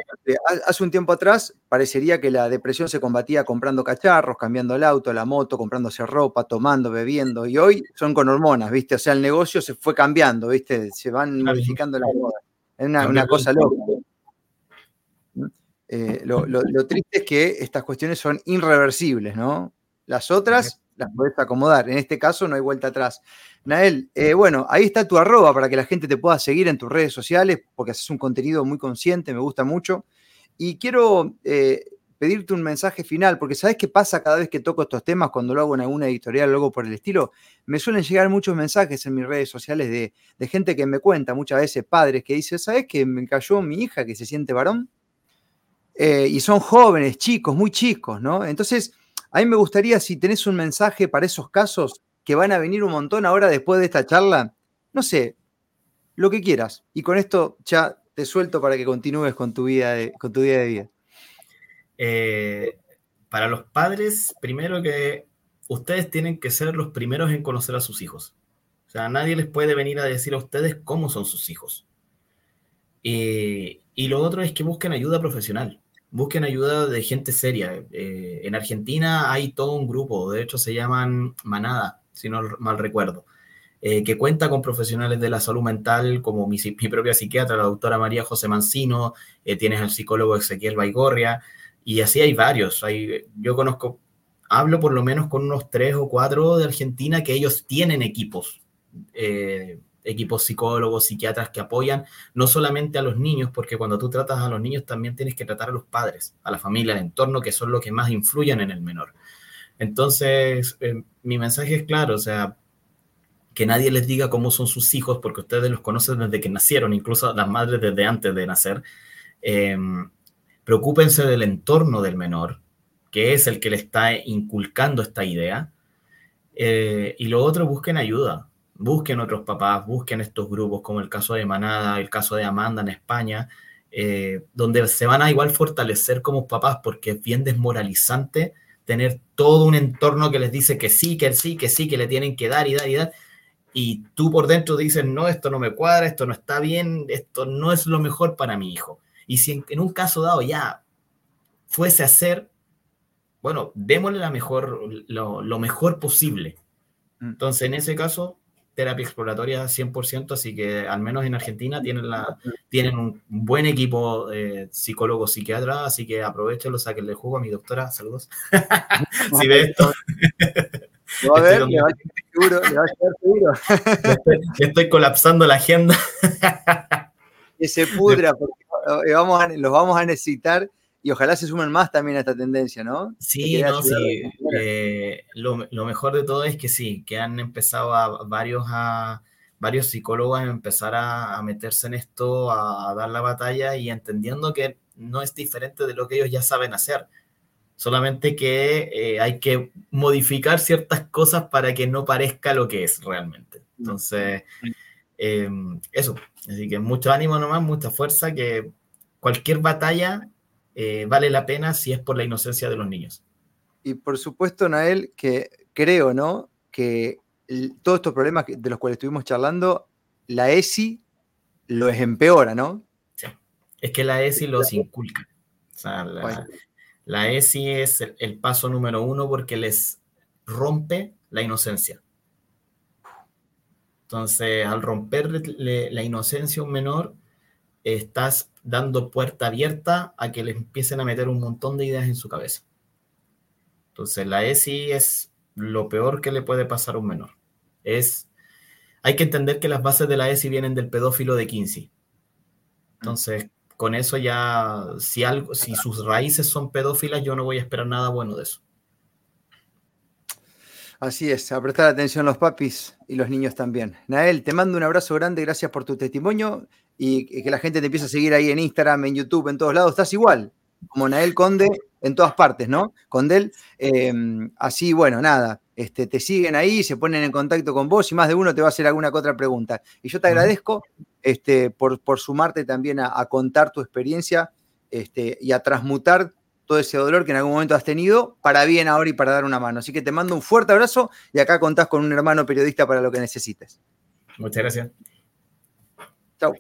S1: Hace un tiempo atrás parecería que la depresión se combatía comprando cacharros, cambiando el auto, la moto, comprándose ropa, tomando, bebiendo, y hoy son con hormonas, ¿viste? O sea, el negocio se fue cambiando, ¿viste? Se van modificando las modas. Es una, cosa loca. Eh, lo, triste es que estas cuestiones son irreversibles, ¿no? Las otras las puedes acomodar. En este caso no hay vuelta atrás. Nael, eh, bueno, ahí está tu arroba para que la gente te pueda seguir en tus redes sociales, porque haces un contenido muy consciente, me gusta mucho. Y quiero eh, pedirte un mensaje final, porque ¿sabes qué pasa cada vez que toco estos temas, cuando lo hago en alguna editorial o algo por el estilo? Me suelen llegar muchos mensajes en mis redes sociales de, de gente que me cuenta, muchas veces padres, que dicen, ¿sabes que me cayó mi hija que se siente varón? Eh, y son jóvenes, chicos, muy chicos, ¿no? Entonces, a mí me gustaría, si tenés un mensaje para esos casos que van a venir un montón ahora después de esta charla, no sé, lo que quieras. Y con esto ya te suelto para que continúes con tu vida de, con tu día de vida.
S2: Eh, para los padres, primero que ustedes tienen que ser los primeros en conocer a sus hijos. O sea, nadie les puede venir a decir a ustedes cómo son sus hijos. Eh, y lo otro es que busquen ayuda profesional busquen ayuda de gente seria. Eh, en Argentina hay todo un grupo, de hecho se llaman Manada, si no mal recuerdo, eh, que cuenta con profesionales de la salud mental como mi, propia psiquiatra, la doctora María José Mancino, eh, tienes al psicólogo Ezequiel Baigorria, y así hay varios. Hay, yo conozco, hablo por lo menos con unos tres o cuatro de Argentina que ellos tienen equipos equipos psicólogos, psiquiatras que apoyan no solamente a los niños, porque cuando tú tratas a los niños también tienes que tratar a los padres, a la familia, al entorno, que son los que más influyen en el menor. Entonces, eh, mi mensaje es claro, o sea, que nadie les diga cómo son sus hijos, porque ustedes los conocen desde que nacieron, incluso las madres desde antes de nacer. Em, preocúpense del entorno del menor, que es el que le está inculcando esta idea. Eh, y lo otro, busquen ayuda, busquen otros papás, busquen estos grupos, como el caso de Manada, el caso de Amanda en España, eh, donde se van a igual fortalecer como papás, porque es bien desmoralizante tener todo un entorno que les dice que sí, que sí, que sí, que le tienen que dar y dar y dar, y tú por dentro dices, no, esto no me cuadra, esto no está bien, esto no es lo mejor para mi hijo. Y si en, un caso dado ya fuese a ser, bueno, démosle la mejor, lo, lo mejor posible. Mm. Entonces, en ese caso, terapia exploratoria 100%, así que al menos en Argentina tienen, la, tienen un buen equipo de psicólogos, psiquiatras, así que aprovechenlo, saquenle jugo a mi doctora, saludos. si ve esto. a ver, le va a seguro, le va a seguro. estoy, estoy colapsando la agenda.
S1: que se pudra, porque vamos los vamos a necesitar y ojalá se sumen más también a esta tendencia, ¿no?
S2: Sí, no, sí. Eh, lo, mejor de todo es que sí, que han empezado a varios, a, varios psicólogos a empezar a, meterse en esto, a, dar la batalla y entendiendo que no es diferente de lo que ellos ya saben hacer. Solamente que eh, hay que modificar ciertas cosas para que no parezca lo que es realmente. Entonces, em, eso. Así que mucho ánimo nomás, mucha fuerza, que cualquier batalla eh, vale la pena si es por la inocencia de los niños.
S1: Y por supuesto, Nael, que creo, ¿no? Que todos estos problemas de los cuales estuvimos charlando, la ESI los empeora, ¿no?
S2: Sí. Es que la ESI los inculca. O sea, la, ESI es el, paso número uno porque les rompe la inocencia. Entonces, al romper la inocencia a un menor, estás dando puerta abierta a que le empiecen a meter un montón de ideas en su cabeza. Entonces, la ESI es lo peor que le puede pasar a un menor. Es, hay que entender que las bases de la ESI vienen del pedófilo de 15. Entonces, con eso ya, si, algo, si sus raíces son pedófilas, yo no voy a esperar nada bueno de eso.
S1: Así es, a prestar atención los papis y los niños también. Nael, te mando un abrazo grande, gracias por tu testimonio y que la gente te empiece a seguir ahí en Instagram, en YouTube, en todos lados. Estás igual, como Nael Conde, en todas partes, ¿no? Condel. Em, así, bueno, nada, este, te siguen ahí, se ponen en contacto con vos y más de uno te va a hacer alguna que otra pregunta. Y yo te agradezco este, por, por sumarte también a, contar tu experiencia este, y a transmutar todo ese dolor que en algún momento has tenido para bien ahora y para dar una mano. Así que te mando un fuerte abrazo y acá contás con un hermano periodista para lo que necesites.
S2: Muchas gracias.
S1: Chao.